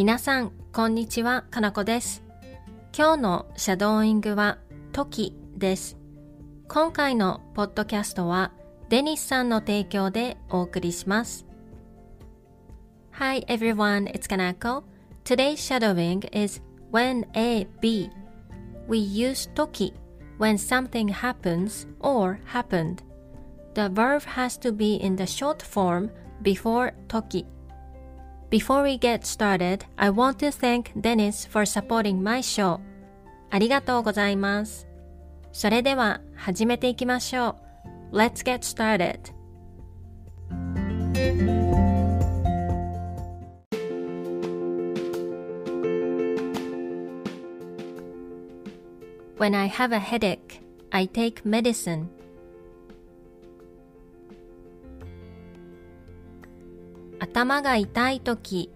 皆さん、こんにちは、かなこです。今日のシャドーイングは、時です。今回のポッドキャストは、デニスさんの提供でお送りします。Hi everyone, it's Kanako. Today's shadowing is when A, B. We use toki when something happens or happened. The verb has to be in the short form before toki. Before we get started, I want to thank Dennis for supporting my show. ありがとうございます。それでは始めていきましょう。Let's get started. When I have a headache, I take medicine. 頭が痛いとき、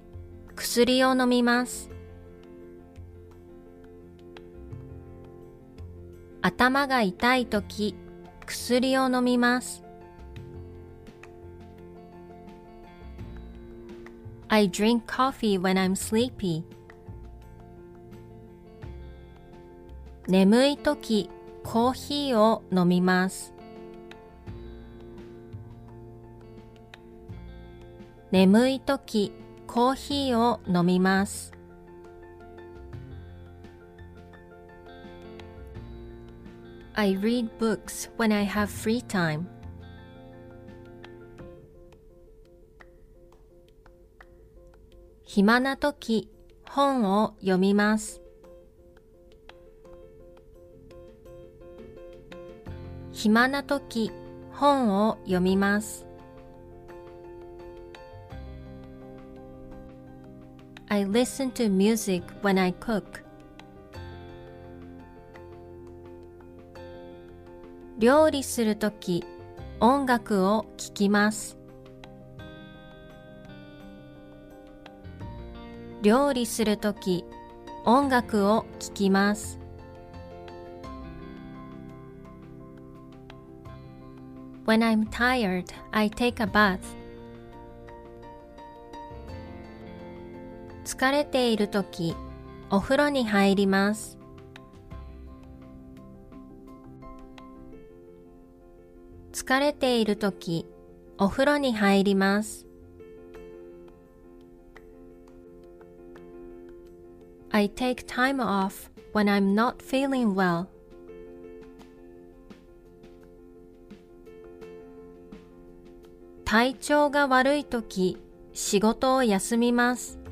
薬を飲みます。頭が痛いとき、薬を飲みます。I drink coffee when I'm sleepy. 眠いとき、コーヒーを飲みます。眠いとき、コーヒーを飲みます。I read books when I have free time. 暇なとき、本を読みます。暇なとき、本を読みます。I listen to music when I cook. 料理するとき、音楽を聴きます。料理するとき、音楽を聴きます。When I'm tired, I take a bath. 疲れているとき、お風呂に入ります。疲れているとき、お風呂に入ります。I take time off when I'm not feeling well. 体調が悪いとき、仕事を休みます。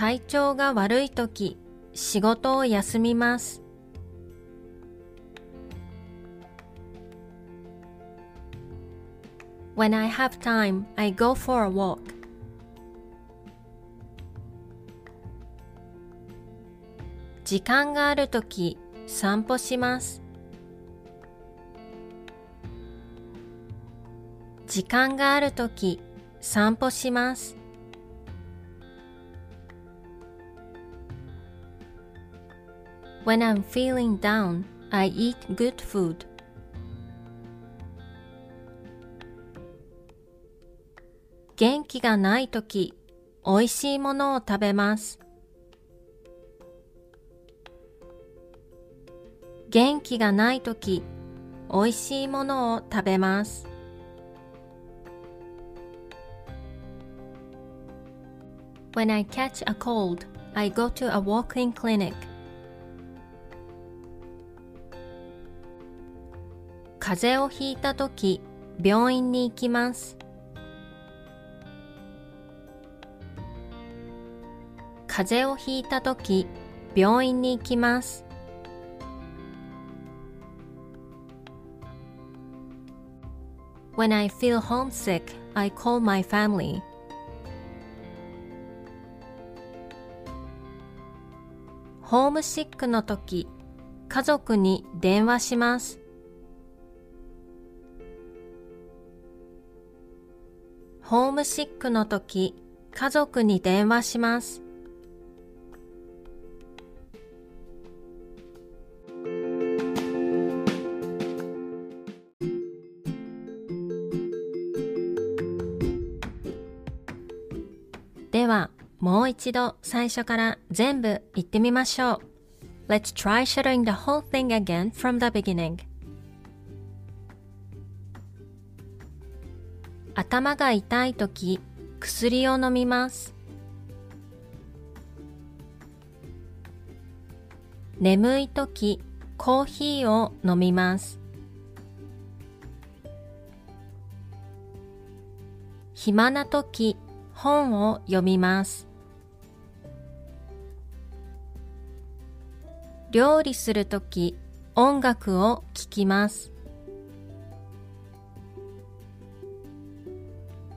体調が悪いとき、仕事を休みます。When I have time, I go for a walk. 時間があるとき、散歩します。時間があるとき、散歩します。When I'm feeling down, I eat good food. 元気がないとき、美味しいものを食べます。元気がないとき、美味しいものを食べます。When I catch a cold, I go to a walk-in clinic. 風邪をひいたとき、病院に行きます。風邪をひいたとき、病院に行きます。When I feel homesick, I call my family. ホームシックのとき、家族に電話します。ホームシックの時、家族に電話します。では、もう一度最初から全部言ってみましょう。Let's try shadowing the whole thing again from the beginning. 頭が痛いとき、薬を飲みます。眠いとき、コーヒーを飲みます。暇なとき、本を読みます。料理するとき、音楽を聴きます。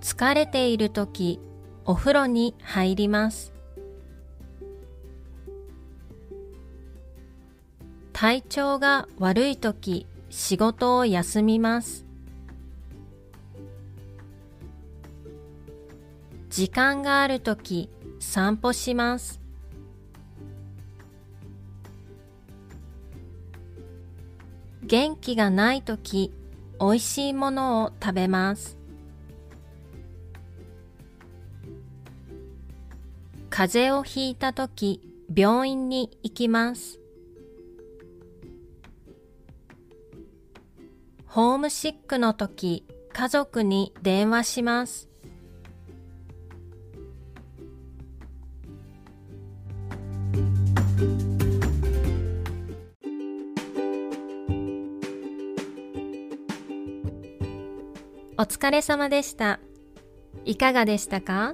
疲れているとき、お風呂に入ります。体調が悪いとき、仕事を休みます。時間があるとき、散歩します。元気がないとき、美味しいものを食べます。風邪をひいたとき、病院に行きます。ホームシックのとき、家族に電話します。お疲れ様でした。いかがでしたか？